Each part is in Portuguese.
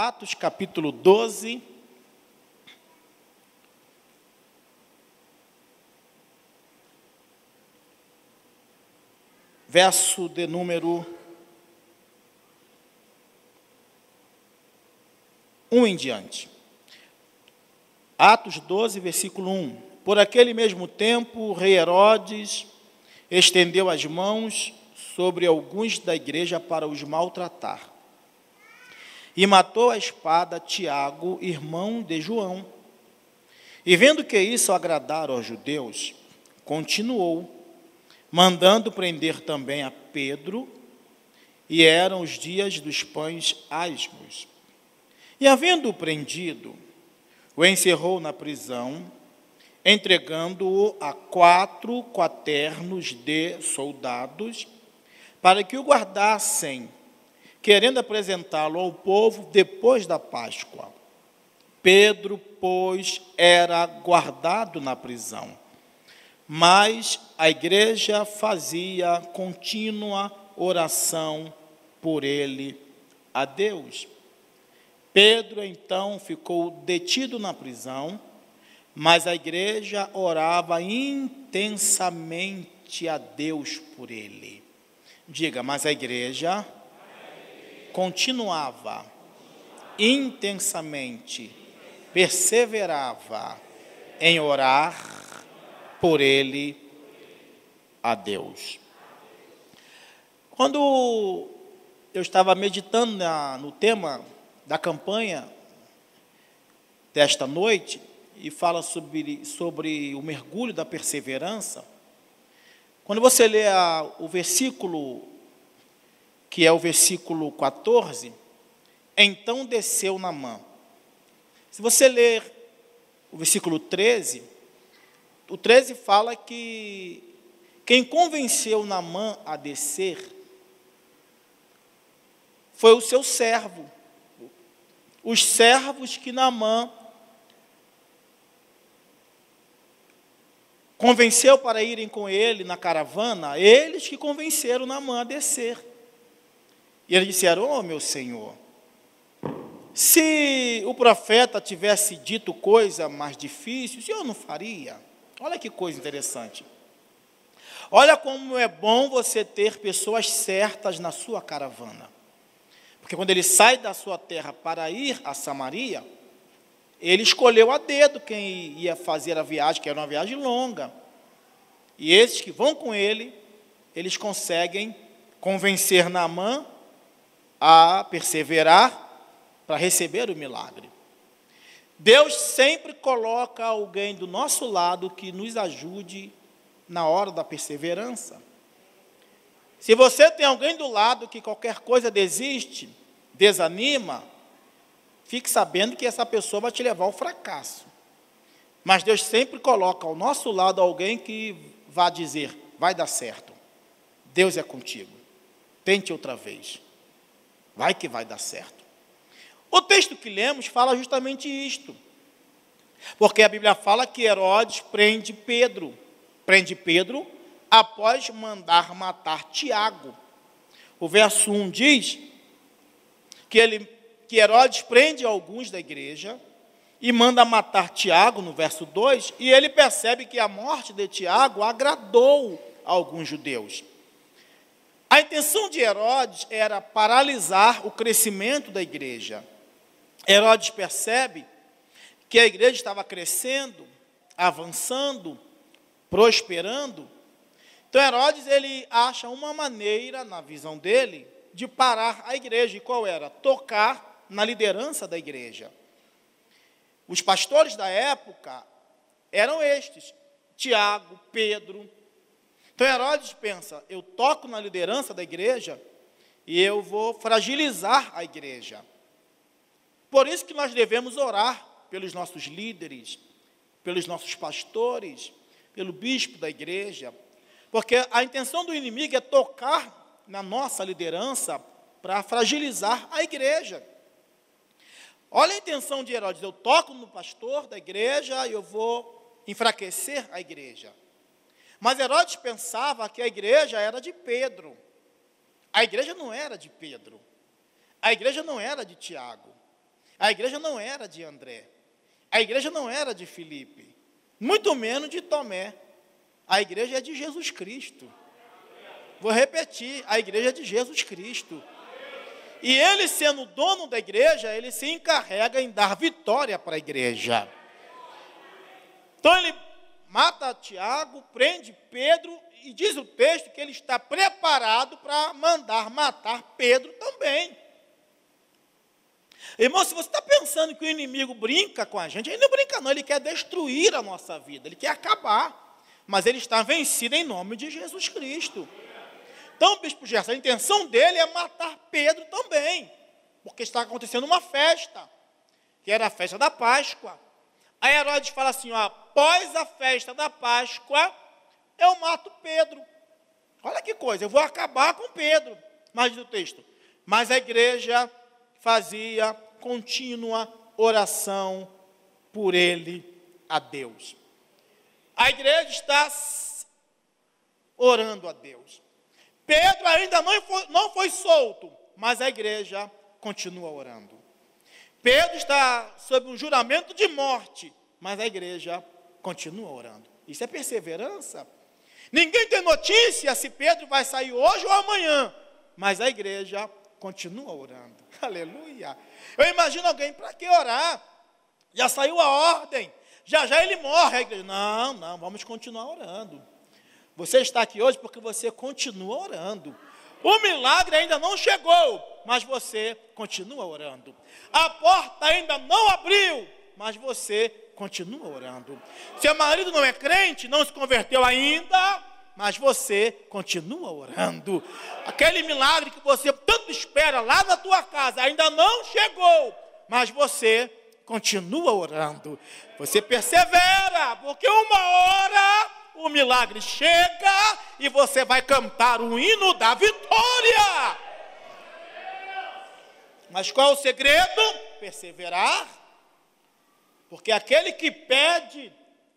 Atos capítulo 12. Verso de número 1 em diante. Atos 12, versículo 1. Por aquele mesmo tempo, o rei Herodes estendeu as mãos sobre alguns da igreja para os maltratar. E matou a espada Tiago, irmão de João. E vendo que isso agradara aos judeus, continuou, mandando prender também a Pedro, e eram os dias dos pães asmos. E havendo-o prendido, o encerrou na prisão, entregando-o a quatro quaternos de soldados, para que o guardassem, querendo apresentá-lo ao povo depois da Páscoa. Pedro, pois, era guardado na prisão, mas a igreja fazia contínua oração por ele a Deus. Pedro então ficou detido na prisão, mas a igreja orava intensamente a Deus por ele. Diga, mas a igreja continuava intensamente, perseverava em orar por ele a Deus. Quando eu estava meditando na, no tema da campanha desta noite e fala sobre, sobre o mergulho da perseverança. Quando você lê a, o versículo, que é o versículo 14, então desceu na mão. Se você ler o versículo 13, o 13 fala que quem convenceu Namã a descer foi o seu servo, os servos que Naamã convenceu para irem com ele na caravana, eles que convenceram Naamã a descer. E eles disseram: Oh, meu senhor, se o profeta tivesse dito coisa mais difícil, o senhor não faria? Olha que coisa interessante. Olha como é bom você ter pessoas certas na sua caravana. Porque quando ele sai da sua terra para ir a Samaria, ele escolheu a dedo quem ia fazer a viagem, que era uma viagem longa. E esses que vão com ele, eles conseguem convencer Naamã a perseverar para receber o milagre. Deus sempre coloca alguém do nosso lado que nos ajude na hora da perseverança. Se você tem alguém do lado que qualquer coisa desiste, desanima, fique sabendo que essa pessoa vai te levar ao fracasso. Mas Deus sempre coloca ao nosso lado alguém que vá dizer: vai dar certo. Deus é contigo. Tente outra vez. Vai que vai dar certo. O texto que lemos fala justamente isto. Porque a Bíblia fala que Herodes prende Pedro. Prende Pedro após mandar matar Tiago. O verso 1 diz que, ele, que Herodes prende alguns da igreja e manda matar Tiago, no verso 2, e ele percebe que a morte de Tiago agradou a alguns judeus. A intenção de Herodes era paralisar o crescimento da igreja. Herodes percebe que a igreja estava crescendo, avançando, prosperando. Então Herodes ele acha uma maneira, na visão dele, de parar a igreja. E qual era? Tocar na liderança da igreja. Os pastores da época eram estes: Tiago, Pedro. Então Herodes pensa: eu toco na liderança da igreja e eu vou fragilizar a igreja. Por isso que nós devemos orar pelos nossos líderes, pelos nossos pastores, pelo bispo da igreja, porque a intenção do inimigo é tocar na nossa liderança para fragilizar a igreja. Olha a intenção de Herodes: eu toco no pastor da igreja e eu vou enfraquecer a igreja. Mas Herodes pensava que a igreja era de Pedro. A igreja não era de Pedro. A igreja não era de Tiago. A igreja não era de André. A igreja não era de Filipe. Muito menos de Tomé. A igreja é de Jesus Cristo. Vou repetir: a igreja é de Jesus Cristo. E ele, sendo dono da igreja, ele se encarrega em dar vitória para a igreja. Então ele mata Tiago, prende Pedro e diz o texto que ele está preparado para mandar matar Pedro também. Irmão, se você está pensando que o inimigo brinca com a gente, ele não brinca, não, ele quer destruir a nossa vida, ele quer acabar. Mas ele está vencido em nome de Jesus Cristo. Então, Bispo Gerson, a intenção dele é matar Pedro também, porque está acontecendo uma festa, que era a festa da Páscoa. Aí Herodes fala assim: ó, após a festa da Páscoa, eu mato Pedro. Olha que coisa, eu vou acabar com Pedro. Mais do texto. Mas a igreja fazia contínua oração por ele a Deus. A igreja está orando a Deus. Pedro ainda não foi, não foi solto, mas a igreja continua orando. Pedro está sob um juramento de morte, mas a igreja continua orando. Isso é perseverança. Ninguém tem notícia se Pedro vai sair hoje ou amanhã, mas a igreja continua orando. Aleluia. Eu imagino alguém, para que orar? Já saiu a ordem, já já ele morre. A igreja, não, não, vamos continuar orando. Você está aqui hoje porque você continua orando. O milagre ainda não chegou, mas você continua orando. A porta ainda não abriu, mas você continua orando. Seu marido não é crente, não se converteu ainda, mas você continua orando. Aquele milagre que você tanto espera lá na tua casa ainda não chegou, mas você continua orando. Você persevera, porque uma hora o milagre chega e você vai cantar o hino da vitória. Mas qual é o segredo? Perseverar. Porque aquele que pede,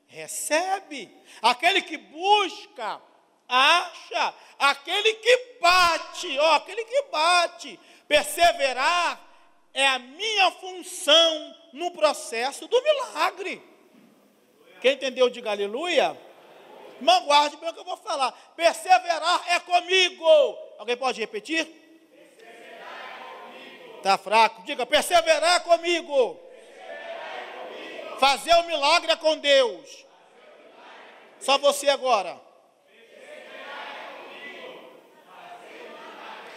recebe. Aquele que busca, acha. Aquele que bate, ó, aquele que bate. Perseverar é a minha função no processo do milagre. Quem entendeu, diga aleluia. Irmão, guarde bem o que eu vou falar. Perseverar é comigo. Alguém pode repetir? Está fraco. Diga, perseverar comigo. Fazer o milagre é com Deus. Só você agora.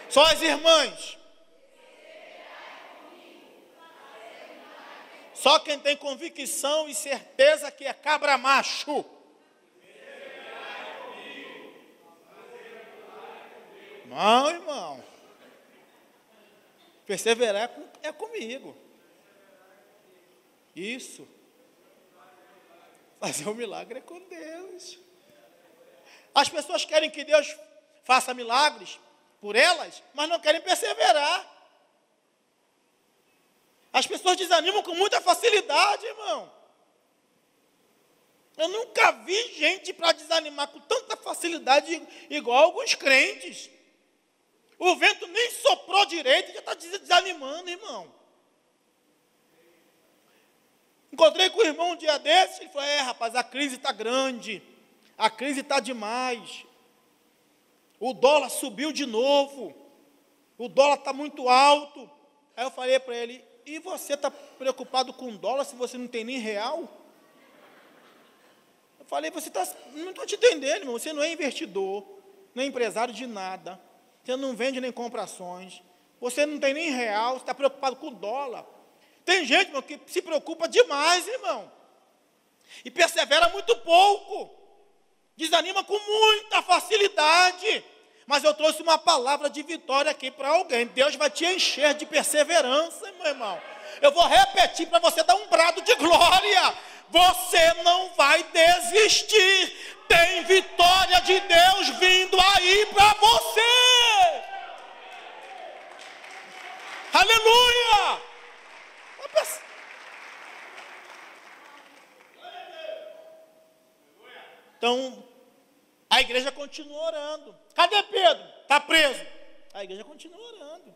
Só as irmãs. Só quem tem convicção e certeza que é cabra macho. Não, irmão. Perseverar é comigo. Isso. Fazer um milagre é com Deus. As pessoas querem que Deus faça milagres por elas, mas não querem perseverar. As pessoas desanimam com muita facilidade, irmão. Eu nunca vi gente para desanimar com tanta facilidade igual alguns crentes. O vento nem soprou direito, já está desanimando, irmão. Encontrei com o irmão um dia desses, ele falou: É, rapaz, a crise está grande, a crise está demais. O dólar subiu de novo, o dólar está muito alto. Aí eu falei para ele: E você está preocupado com dólar se você não tem nem real? Eu falei: Você está. Não estou te entendendo, irmão. Você não é investidor, não é empresário de nada. Você não vende nem compra ações. Você não tem nem real, você está preocupado com dólar. Tem gente, irmão, que se preocupa demais, irmão. E persevera muito pouco. Desanima com muita facilidade. Mas eu trouxe uma palavra de vitória aqui para alguém. Deus vai te encher de perseverança, meu irmão. Eu vou repetir para você dar um brado de glória. Você não vai desistir. Tem vitória de Deus vindo aí para você. Aleluia! Então, a igreja continua orando. Cadê Pedro? Está preso. A igreja continua orando.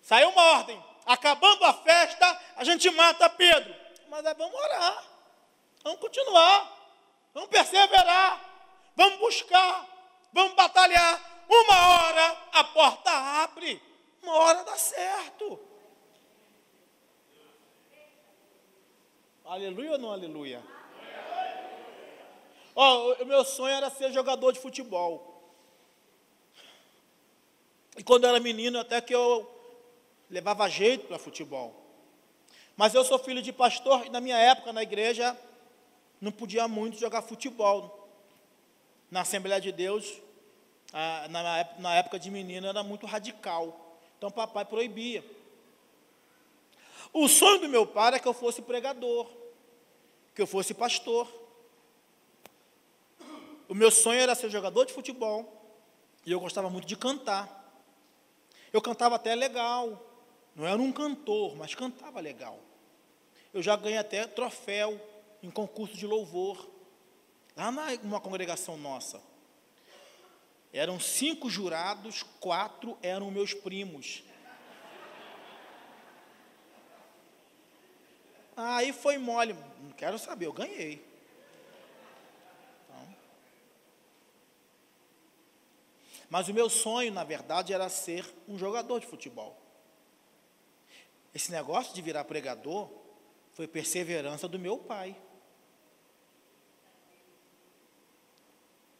Saiu uma ordem, acabando a festa, a gente mata Pedro. Mas aí vamos orar, vamos continuar, vamos perseverar, vamos buscar, vamos batalhar. Uma hora a porta abre, uma hora dá certo. Aleluia ou não aleluia? Ó, oh, o meu sonho era ser jogador de futebol. E quando eu era menino, até que eu levava jeito para futebol. Mas eu sou filho de pastor e na minha época na igreja não podia muito jogar futebol. Na Assembleia de Deus, na época de menino, era muito radical. Então papai proibia. O sonho do meu pai era que eu fosse pregador, que eu fosse pastor. O meu sonho era ser jogador de futebol e eu gostava muito de cantar. Eu cantava até legal, não era um cantor, mas cantava legal. Eu já ganhei até troféu em concurso de louvor, lá numa congregação nossa. Eram cinco jurados, quatro eram meus primos. Aí foi mole, não quero saber, eu ganhei. Então. Mas o meu sonho, na verdade, era ser um jogador de futebol. Esse negócio de virar pregador foi perseverança do meu pai.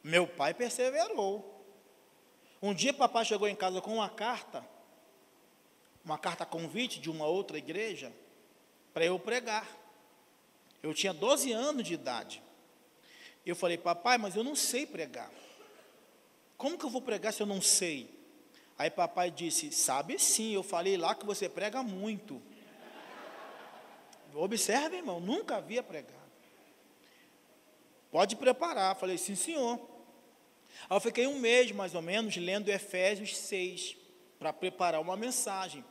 Meu pai perseverou. Um dia papai chegou em casa com uma carta, uma carta convite de uma outra igreja, para eu pregar. Eu tinha 12 anos de idade. Eu falei, papai, mas eu não sei pregar. Como que eu vou pregar se eu não sei? Aí papai disse, sabe sim, eu falei lá que você prega muito. Observe, irmão, nunca havia pregado. Pode preparar. Falei, sim, senhor. Aí eu fiquei um mês, mais ou menos, lendo Efésios 6, para preparar uma mensagem.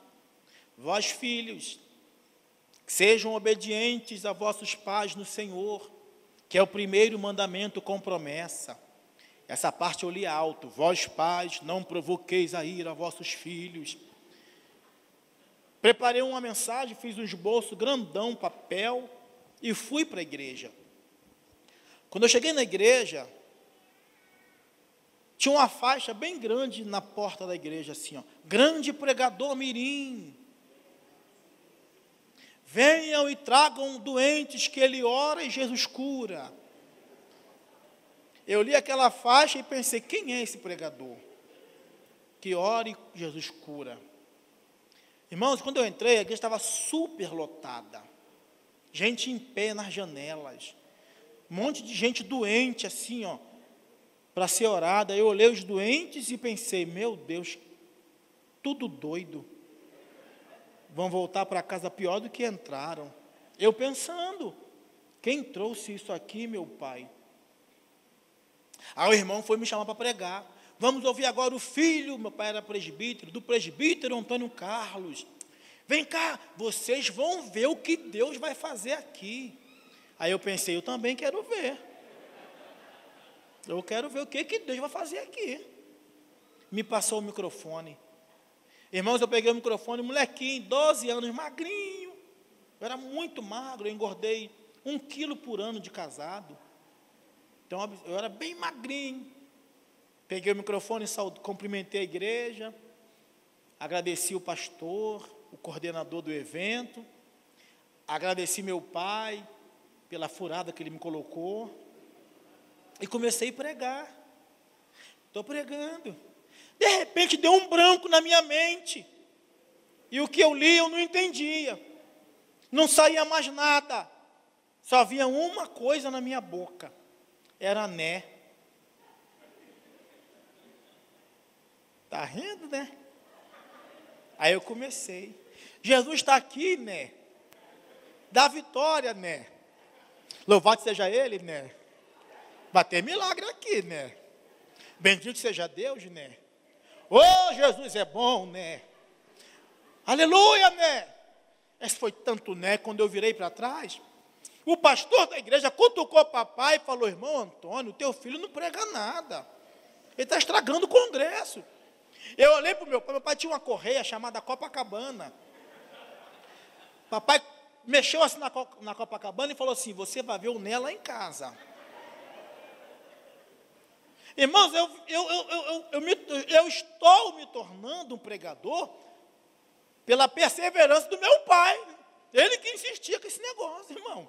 Vós, filhos, sejam obedientes a vossos pais no Senhor, que é o primeiro mandamento com promessa. Essa parte eu li alto. Vós, pais, não provoqueis a ira a vossos filhos. Preparei uma mensagem, fiz um esboço grandão, papel, e fui para a igreja. Quando eu cheguei na igreja, tinha uma faixa bem grande na porta da igreja, assim, ó. Grande pregador mirim. Venham e tragam doentes que ele ora e Jesus cura. Eu li aquela faixa e pensei, quem é esse pregador? Que ora e Jesus cura. Irmãos, quando eu entrei, a igreja estava super lotada. Gente em pé nas janelas. Um monte de gente doente, assim, ó para ser orada. Eu olhei os doentes e pensei: meu Deus, tudo doido. Vão voltar para casa pior do que entraram. Eu pensando: quem trouxe isso aqui, meu pai? Aí o irmão foi me chamar para pregar. Vamos ouvir agora o filho, meu pai era presbítero, do presbítero Antônio Carlos. Vem cá, vocês vão ver o que Deus vai fazer aqui. Aí eu pensei, eu também quero ver. Eu quero ver o que, que Deus vai fazer aqui. Me passou o microfone. Irmãos, eu peguei o microfone, molequinho, 12 anos, magrinho. Eu era muito magro, eu engordei um quilo por ano de casado. Então eu era bem magrinho. Peguei o microfone, saúde, cumprimentei a igreja, agradeci o pastor, o coordenador do evento, agradeci meu pai pela furada que ele me colocou. E comecei a pregar. Estou pregando. De repente deu um branco na minha mente. E o que eu li eu não entendia. Não saía mais nada. Só havia uma coisa na minha boca. Era né. Está rindo, né? Aí eu comecei. Jesus está aqui, né? Dá vitória, né? Louvado seja Ele, né? Vai ter milagre aqui, né? Bendito seja Deus, né? Oh, Jesus é bom, né? Aleluia, né? Esse foi tanto né, quando eu virei para trás. O pastor da igreja cutucou o papai e falou: Irmão Antônio, teu filho não prega nada. Ele está estragando o congresso. Eu olhei para o meu pai, meu pai tinha uma correia chamada Copacabana. papai mexeu assim na, na Copacabana e falou assim: Você vai ver o Né lá em casa. Irmãos, eu, eu, eu, eu, me, eu estou me tornando um pregador pela perseverança do meu pai. Ele que insistia com esse negócio, irmão.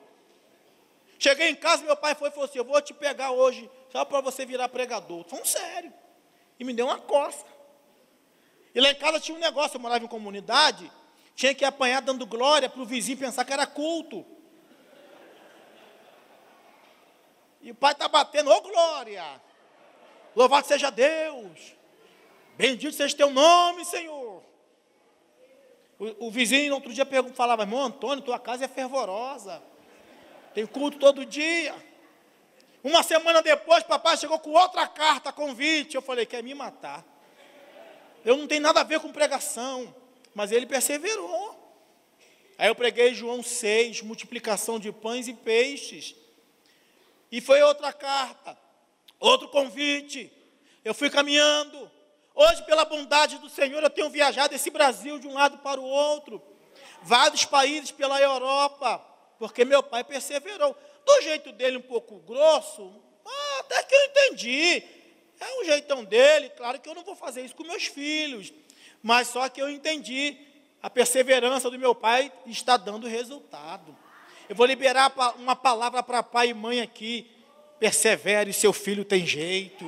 Cheguei em casa, meu pai foi e falou assim: Eu vou te pegar hoje, só para você virar pregador. Falando sério. E me deu uma coça. E lá em casa tinha um negócio, eu morava em comunidade, tinha que apanhar dando glória para o vizinho pensar que era culto. E o pai está batendo, ô oh, glória! Louvado seja Deus! Bendito seja teu nome, Senhor! O, o vizinho no outro dia falava, irmão Antônio, tua casa é fervorosa. Tem culto todo dia. Uma semana depois, papai chegou com outra carta, convite. Eu falei, quer me matar. Eu não tenho nada a ver com pregação. Mas ele perseverou. Aí eu preguei João 6, multiplicação de pães e peixes. E foi outra carta, outro convite. Eu fui caminhando. Hoje, pela bondade do Senhor, eu tenho viajado esse Brasil de um lado para o outro. Vários países pela Europa, porque meu pai perseverou. Do jeito dele um pouco grosso, até que eu entendi. É um jeitão dele, claro que eu não vou fazer isso com meus filhos mas só que eu entendi, a perseverança do meu pai está dando resultado. Eu vou liberar uma palavra para pai e mãe aqui. Persevere, seu filho tem jeito.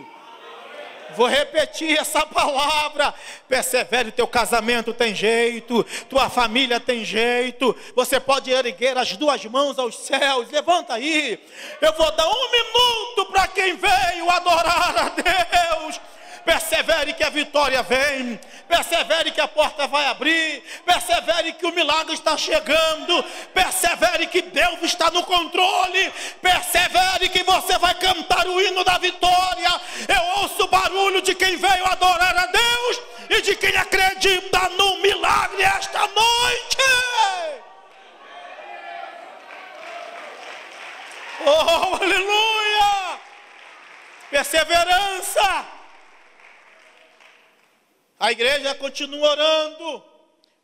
Vou repetir essa palavra. Persevere, teu casamento tem jeito, tua família tem jeito. Você pode erguer as duas mãos aos céus. Levanta aí. Eu vou dar um minuto para quem veio adorar a Deus. Persevere que a vitória vem. Persevere que a porta vai abrir. Persevere que o milagre está chegando. Persevere que Deus está no controle. Persevere que você vai cantar o hino da vitória. Eu ouço o barulho de quem veio adorar a Deus e de quem acredita no milagre esta noite. Oh, aleluia! Perseverança. A igreja continua orando.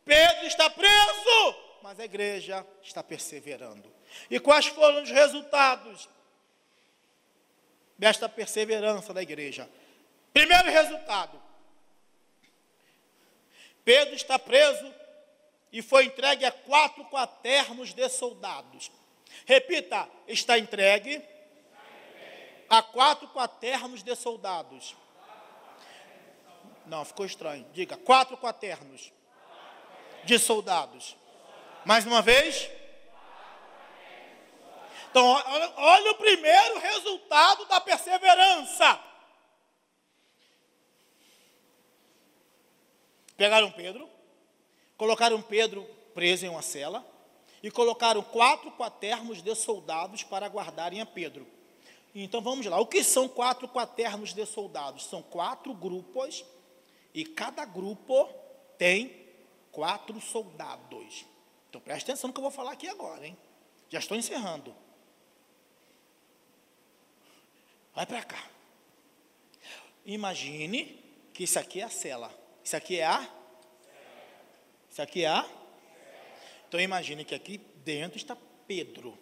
Pedro está preso, mas a igreja está perseverando. E quais foram os resultados desta perseverança da igreja? Primeiro resultado: Pedro está preso e foi entregue a quatro quaternos de soldados. Repita, está entregue a quatro quaternos de soldados. Não, ficou estranho. Diga, quatro quaternos de soldados. Mais uma vez. Então, olha, olha o primeiro resultado da perseverança. Pegaram Pedro, colocaram Pedro preso em uma cela e colocaram quatro quaternos de soldados para guardarem a Pedro. Então vamos lá. O que são quatro quaternos de soldados? São quatro grupos e cada grupo tem quatro soldados. Então preste atenção no que eu vou falar aqui agora, hein? Já estou encerrando. Vai para cá. Imagine que isso aqui é a cela. Isso aqui é a? Isso aqui é a? Então imagine que aqui dentro está Pedro.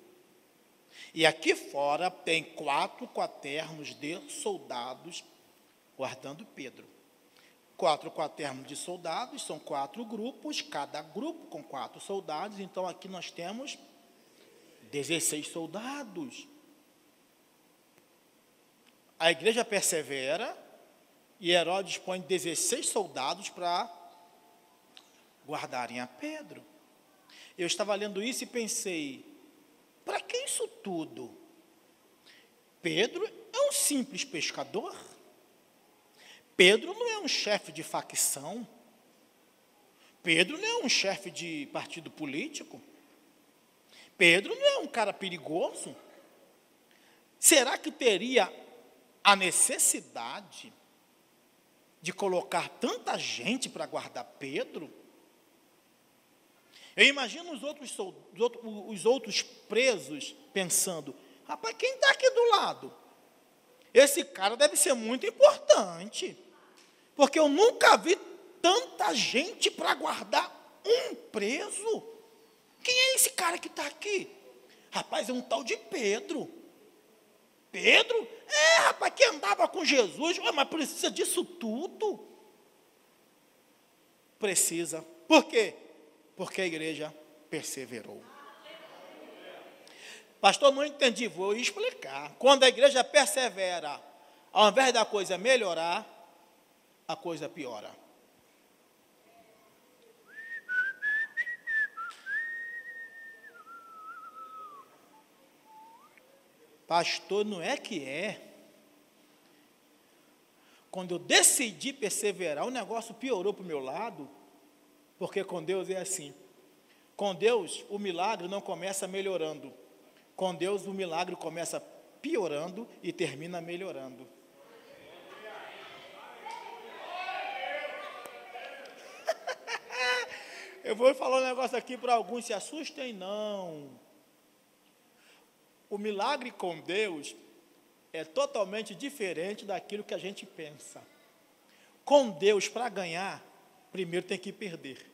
E aqui fora tem quatro quaternos de soldados guardando Pedro quatro quaternos de soldados, são quatro grupos, cada grupo com quatro soldados, então aqui nós temos 16 soldados. A igreja persevera e Herodes põe 16 soldados para guardarem a Pedro. Eu estava lendo isso e pensei, para que isso tudo? Pedro é um simples pescador. Pedro não é um chefe de facção. Pedro não é um chefe de partido político. Pedro não é um cara perigoso. Será que teria a necessidade de colocar tanta gente para guardar Pedro? Eu imagino os outros, os outros presos pensando: rapaz, quem está aqui do lado? Esse cara deve ser muito importante. Porque eu nunca vi tanta gente para guardar um preso. Quem é esse cara que está aqui? Rapaz, é um tal de Pedro. Pedro? É, rapaz, que andava com Jesus. Ué, mas precisa disso tudo? Precisa. Por quê? Porque a igreja perseverou. Pastor, não entendi, vou explicar. Quando a igreja persevera, ao invés da coisa melhorar, a coisa piora. Pastor, não é que é. Quando eu decidi perseverar, o negócio piorou para o meu lado, porque com Deus é assim. Com Deus, o milagre não começa melhorando. Com Deus, o milagre começa piorando e termina melhorando. Eu vou falar um negócio aqui para alguns, se assustem, não. O milagre com Deus é totalmente diferente daquilo que a gente pensa. Com Deus, para ganhar, primeiro tem que perder.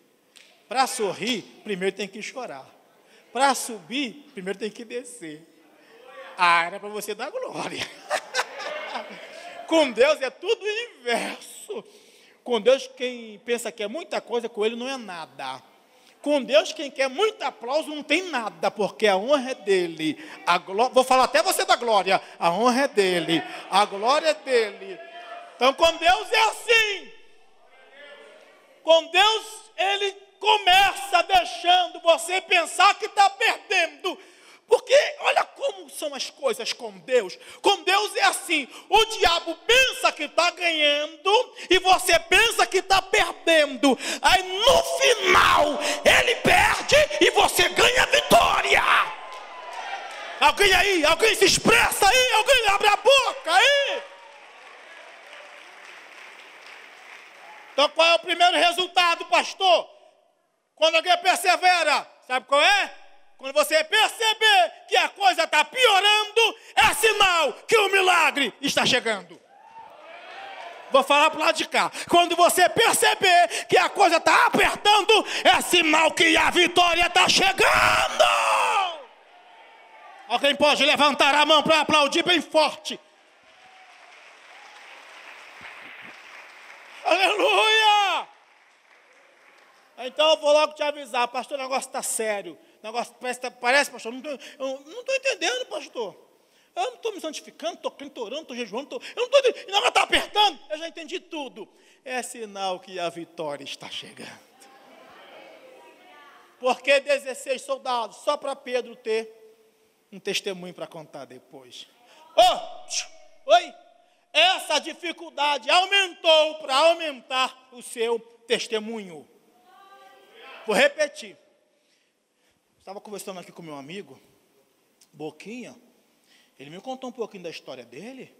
Para sorrir, primeiro tem que chorar. Para subir, primeiro tem que descer. Ah, era para você dar glória. com Deus é tudo o inverso. Com Deus, quem pensa que é muita coisa, com Ele não é nada. Com Deus, quem quer muito aplauso não tem nada, porque a honra é dele. A gló... Vou falar até você da glória. A honra é dele. A glória é dele. Então, com Deus é assim. Com Deus, Ele começa deixando você pensar que está perdendo são as coisas com Deus. Com Deus é assim: o diabo pensa que está ganhando e você pensa que está perdendo. Aí no final ele perde e você ganha vitória. Alguém aí, alguém se expressa aí, alguém abre a boca aí. Então qual é o primeiro resultado, pastor? Quando alguém persevera, sabe qual é? Quando você perceber que a coisa está piorando, é sinal que o milagre está chegando. Vou falar para o lado de cá. Quando você perceber que a coisa está apertando, é sinal que a vitória está chegando. Alguém pode levantar a mão para aplaudir bem forte. Aleluia! Então eu vou logo te avisar, pastor, o negócio está sério negócio parece, parece pastor, não tô, eu não estou entendendo, pastor. Eu não estou me santificando, estou crendo, orando, estou jejuando, tô, eu não estou entendendo, o negócio está apertando, eu já entendi tudo. É sinal que a vitória está chegando. Porque 16 soldados, só para Pedro ter um testemunho para contar depois. Oh, oi! Essa dificuldade aumentou para aumentar o seu testemunho. Vou repetir. Estava conversando aqui com meu amigo, Boquinha. Ele me contou um pouquinho da história dele.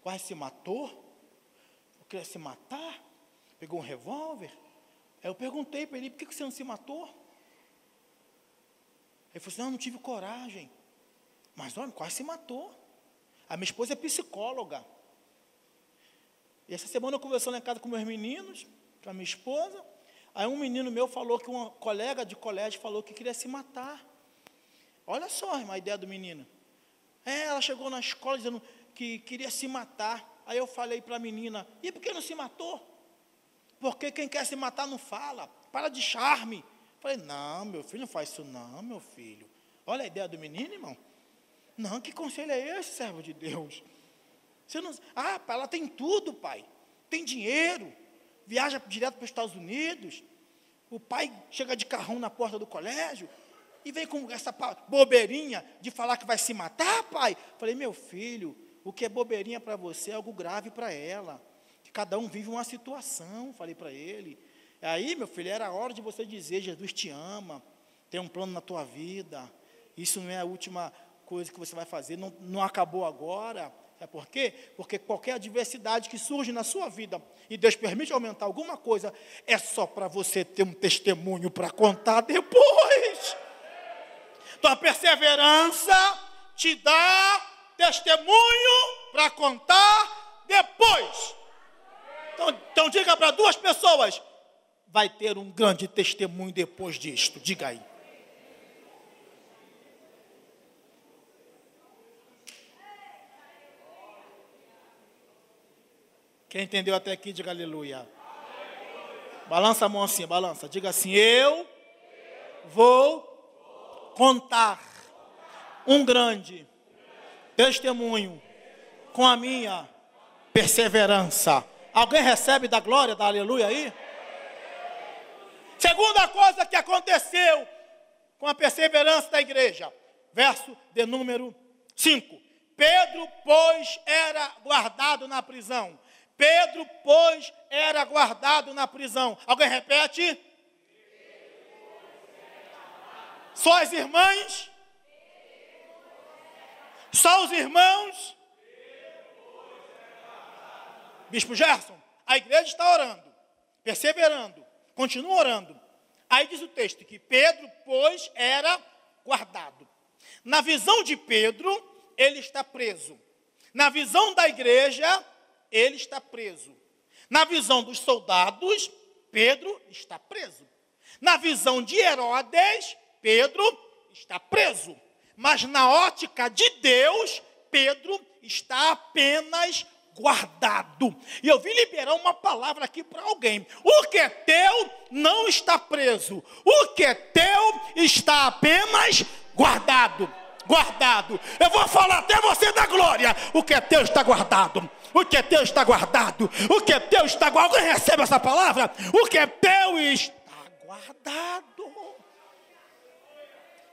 Quase se matou. Queria se matar. Pegou um revólver. Aí eu perguntei para ele, por que você não se matou? Ele falou assim, não, não tive coragem. Mas olha, quase se matou. A minha esposa é psicóloga. E essa semana eu conversando em casa com meus meninos, com a minha esposa. Aí um menino meu falou que uma colega de colégio falou que queria se matar. Olha só a ideia do menino. É, ela chegou na escola dizendo que queria se matar. Aí eu falei para a menina, e por que não se matou? Porque quem quer se matar não fala, para de charme. Falei, não, meu filho, não faz isso não, meu filho. Olha a ideia do menino, irmão. Não, que conselho é esse, servo de Deus? Você não... Ah, ela tem tudo, pai. Tem dinheiro, viaja direto para os Estados Unidos, o pai chega de carrão na porta do colégio e vem com essa bobeirinha de falar que vai se matar, pai. Falei, meu filho, o que é bobeirinha para você é algo grave para ela. Que cada um vive uma situação, falei para ele. Aí, meu filho, era hora de você dizer, Jesus te ama, tem um plano na tua vida. Isso não é a última coisa que você vai fazer, não, não acabou agora. É por quê? Porque qualquer adversidade que surge na sua vida e Deus permite aumentar alguma coisa, é só para você ter um testemunho para contar depois. Então a perseverança te dá testemunho para contar depois. Então, então diga para duas pessoas: vai ter um grande testemunho depois disto. Diga aí. Quem entendeu até aqui, diga aleluia. Balança a mão assim, balança. Diga assim: Eu vou contar um grande testemunho com a minha perseverança. Alguém recebe da glória, da aleluia aí? Segunda coisa que aconteceu com a perseverança da igreja, verso de número 5. Pedro, pois, era guardado na prisão. Pedro, pois, era guardado na prisão. Alguém repete? Só as irmãs? Só os irmãos? Bispo Gerson, a igreja está orando, perseverando, continua orando. Aí diz o texto que Pedro, pois, era guardado. Na visão de Pedro, ele está preso. Na visão da igreja, ele está preso. Na visão dos soldados, Pedro está preso. Na visão de Herodes, Pedro está preso. Mas na ótica de Deus, Pedro está apenas guardado. E eu vim liberar uma palavra aqui para alguém. O que é teu não está preso. O que é teu está apenas guardado. Guardado. Eu vou falar até você da glória. O que é teu está guardado. O que é teu está guardado. O que é teu está guardado. Alguém recebe essa palavra? O que é teu está guardado.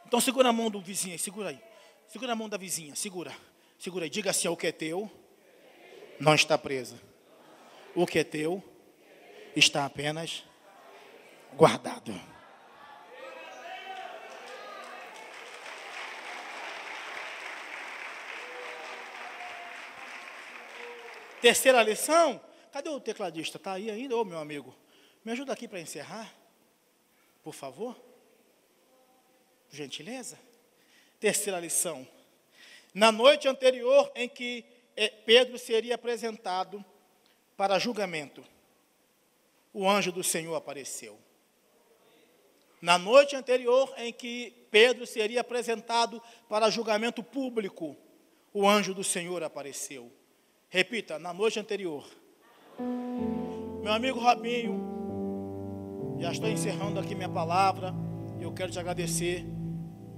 Então segura a mão do vizinho, segura aí. Segura a mão da vizinha, segura. Segura aí, diga assim: o que é teu não está preso. O que é teu está apenas guardado. Terceira lição. Cadê o tecladista? Está aí ainda, ô meu amigo? Me ajuda aqui para encerrar, por favor. Gentileza. Terceira lição. Na noite anterior em que eh, Pedro seria apresentado para julgamento, o anjo do Senhor apareceu. Na noite anterior em que Pedro seria apresentado para julgamento público, o anjo do Senhor apareceu. Repita, na noite anterior. Meu amigo Robinho, já estou encerrando aqui minha palavra. Eu quero te agradecer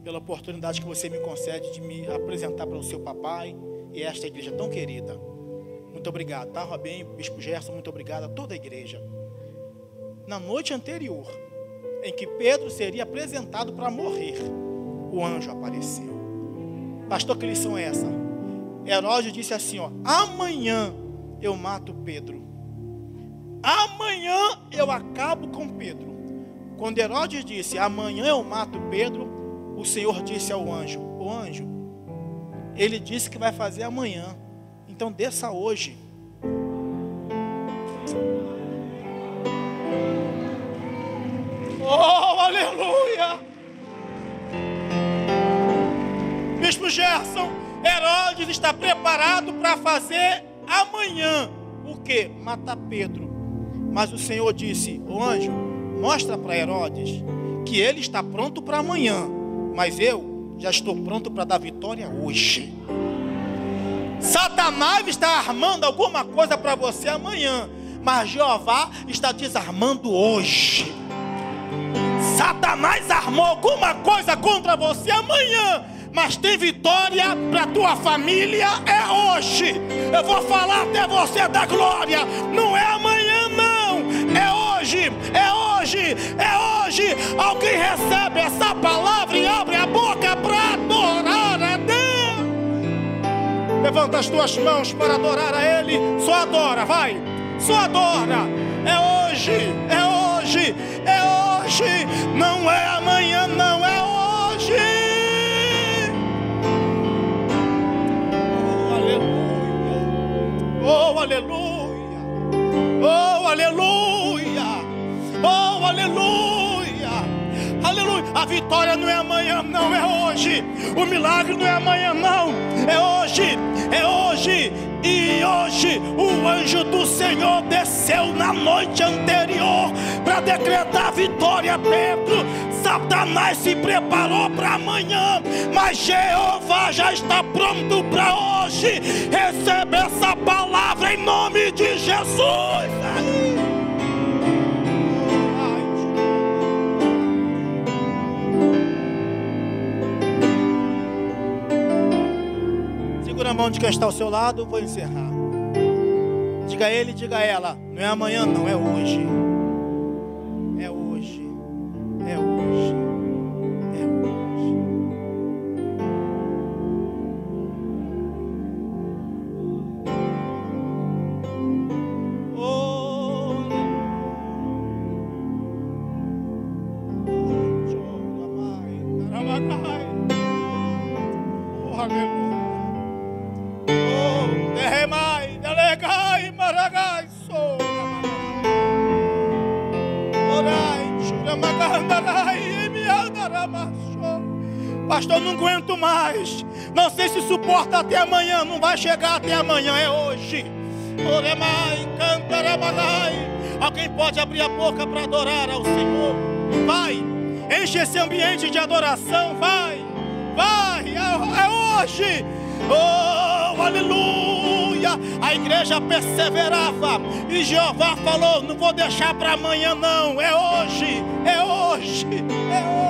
pela oportunidade que você me concede de me apresentar para o seu papai e esta igreja tão querida. Muito obrigado, tá, Robinho? Bispo Gerson, muito obrigado a toda a igreja. Na noite anterior, em que Pedro seria apresentado para morrer, o anjo apareceu. Pastor, que lição é essa? Herodes disse assim: ó, amanhã eu mato Pedro. Amanhã eu acabo com Pedro. Quando Herodes disse: amanhã eu mato Pedro, o Senhor disse ao anjo: O anjo, ele disse que vai fazer amanhã. Então desça hoje. Oh, aleluia! Bispo Gerson, Herodes está preparado para fazer amanhã o que? Matar Pedro. Mas o Senhor disse: O anjo, mostra para Herodes que ele está pronto para amanhã, mas eu já estou pronto para dar vitória hoje. Satanás está armando alguma coisa para você amanhã, mas Jeová está desarmando hoje. Satanás armou alguma coisa contra você amanhã, mas tem vitória para tua família é hoje. Eu vou falar até você da glória, não é amanhã não, é hoje, é hoje, é hoje. Alguém recebe essa palavra e abre a boca para adorar a Deus. Levanta as tuas mãos para adorar a Ele, só adora, vai, só adora. É hoje, é hoje, é hoje, não é amanhã, Oh, aleluia. Oh, aleluia. Oh, aleluia. Aleluia. A vitória não é amanhã, não, é hoje. O milagre não é amanhã, não. É hoje. É hoje. E hoje o anjo do Senhor desceu na noite anterior para decretar vitória dentro. Satanás se preparou para amanhã, mas Jeová já está pronto para hoje. Recebe essa palavra em nome de Jesus. Segura a mão de quem está ao seu lado, vou encerrar. Diga a ele, diga a ela, não é amanhã, não, é hoje. Pastor, não aguento mais. Não sei se suporta até amanhã. Não vai chegar até amanhã, é hoje. Alguém pode abrir a boca para adorar ao Senhor? Vai, enche esse ambiente de adoração. Vai, vai, é, é hoje. Oh, aleluia! A igreja perseverava e Jeová falou: Não vou deixar para amanhã, não. É hoje, é hoje, é hoje.